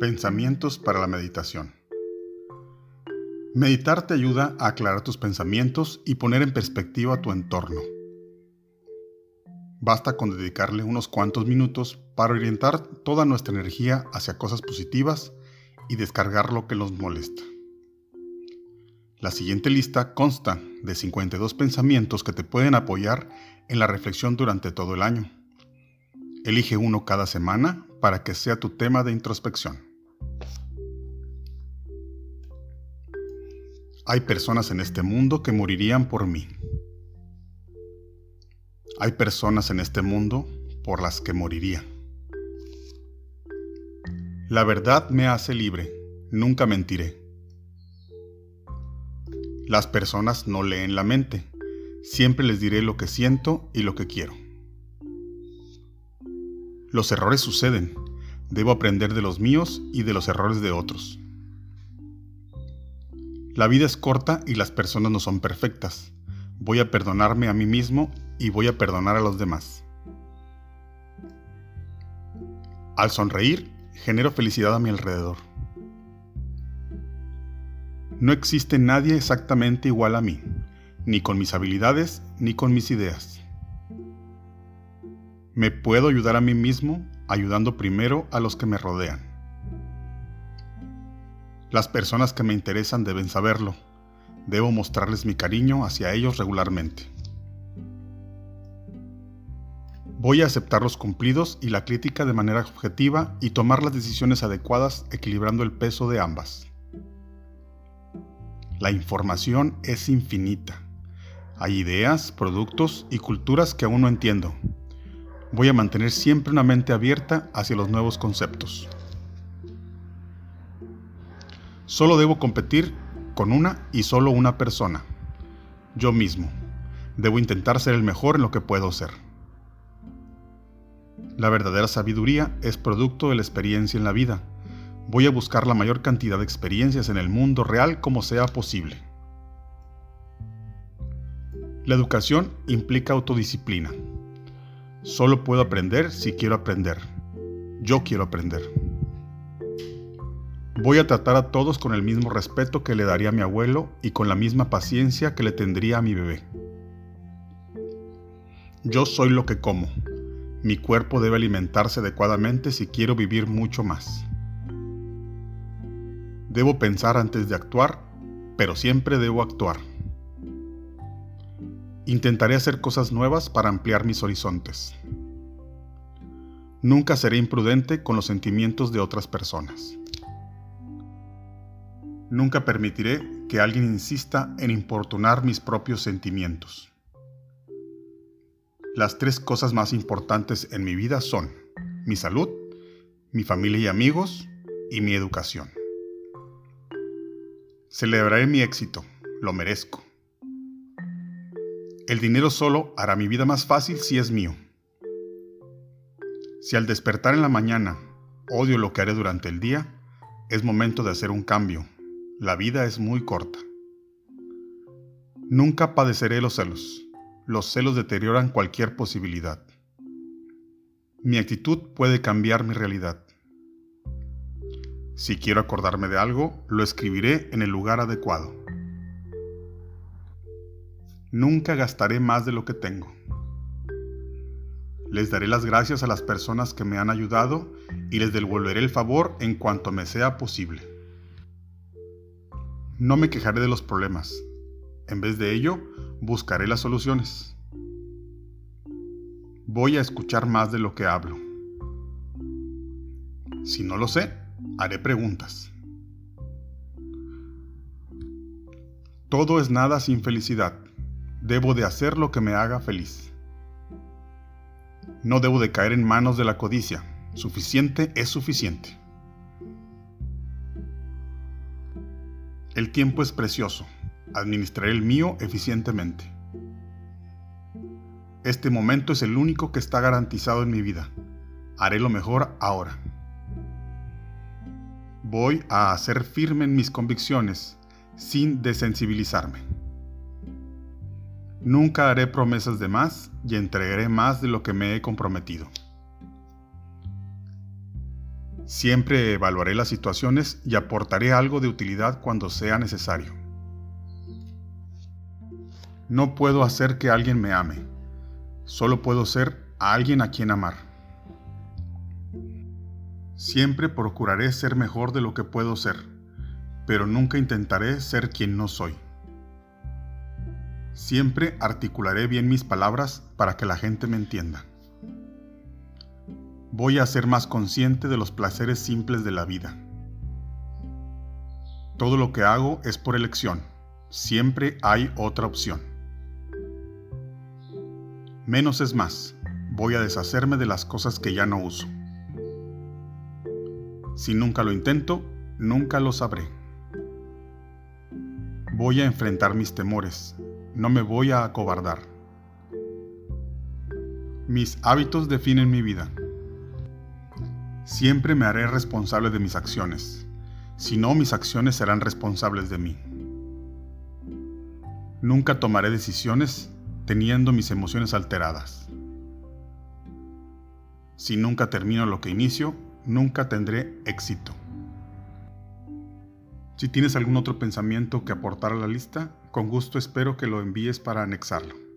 Pensamientos para la meditación. Meditar te ayuda a aclarar tus pensamientos y poner en perspectiva tu entorno. Basta con dedicarle unos cuantos minutos para orientar toda nuestra energía hacia cosas positivas y descargar lo que nos molesta. La siguiente lista consta de 52 pensamientos que te pueden apoyar en la reflexión durante todo el año. Elige uno cada semana para que sea tu tema de introspección. Hay personas en este mundo que morirían por mí. Hay personas en este mundo por las que moriría. La verdad me hace libre, nunca mentiré. Las personas no leen la mente, siempre les diré lo que siento y lo que quiero. Los errores suceden. Debo aprender de los míos y de los errores de otros. La vida es corta y las personas no son perfectas. Voy a perdonarme a mí mismo y voy a perdonar a los demás. Al sonreír, genero felicidad a mi alrededor. No existe nadie exactamente igual a mí, ni con mis habilidades ni con mis ideas. Me puedo ayudar a mí mismo ayudando primero a los que me rodean. Las personas que me interesan deben saberlo. Debo mostrarles mi cariño hacia ellos regularmente. Voy a aceptar los cumplidos y la crítica de manera objetiva y tomar las decisiones adecuadas equilibrando el peso de ambas. La información es infinita. Hay ideas, productos y culturas que aún no entiendo, voy a mantener siempre una mente abierta hacia los nuevos conceptos. Solo debo competir con una y solo una persona, yo mismo. Debo intentar ser el mejor en lo que puedo ser. La verdadera sabiduría es producto de la experiencia en la vida. Voy a buscar la mayor cantidad de experiencias en el mundo real como sea posible. La educación implica autodisciplina. Solo puedo aprender si quiero aprender. Yo quiero aprender. Voy a tratar a todos con el mismo respeto que le daría a mi abuelo y con la misma paciencia que le tendría a mi bebé. Yo soy lo que como. Mi cuerpo debe alimentarse adecuadamente si quiero vivir mucho más. Debo pensar antes de actuar, pero siempre debo actuar. Intentaré hacer cosas nuevas para ampliar mis horizontes. Nunca seré imprudente con los sentimientos de otras personas. Nunca permitiré que alguien insista en importunar mis propios sentimientos. Las tres cosas más importantes en mi vida son mi salud, mi familia y amigos y mi educación. Celebraré mi éxito, lo merezco. El dinero solo hará mi vida más fácil si es mío. Si al despertar en la mañana odio lo que haré durante el día, es momento de hacer un cambio. La vida es muy corta. Nunca padeceré los celos. Los celos deterioran cualquier posibilidad. Mi actitud puede cambiar mi realidad. Si quiero acordarme de algo, lo escribiré en el lugar adecuado. Nunca gastaré más de lo que tengo. Les daré las gracias a las personas que me han ayudado y les devolveré el favor en cuanto me sea posible. No me quejaré de los problemas. En vez de ello, buscaré las soluciones. Voy a escuchar más de lo que hablo. Si no lo sé, haré preguntas. Todo es nada sin felicidad. Debo de hacer lo que me haga feliz. No debo de caer en manos de la codicia. Suficiente es suficiente. El tiempo es precioso. Administraré el mío eficientemente. Este momento es el único que está garantizado en mi vida. Haré lo mejor ahora. Voy a hacer firme en mis convicciones sin desensibilizarme. Nunca haré promesas de más y entregaré más de lo que me he comprometido. Siempre evaluaré las situaciones y aportaré algo de utilidad cuando sea necesario. No puedo hacer que alguien me ame, solo puedo ser a alguien a quien amar. Siempre procuraré ser mejor de lo que puedo ser, pero nunca intentaré ser quien no soy. Siempre articularé bien mis palabras para que la gente me entienda. Voy a ser más consciente de los placeres simples de la vida. Todo lo que hago es por elección. Siempre hay otra opción. Menos es más. Voy a deshacerme de las cosas que ya no uso. Si nunca lo intento, nunca lo sabré. Voy a enfrentar mis temores, no me voy a acobardar. Mis hábitos definen mi vida. Siempre me haré responsable de mis acciones, si no mis acciones serán responsables de mí. Nunca tomaré decisiones teniendo mis emociones alteradas. Si nunca termino lo que inicio, nunca tendré éxito. Si tienes algún otro pensamiento que aportar a la lista, con gusto espero que lo envíes para anexarlo.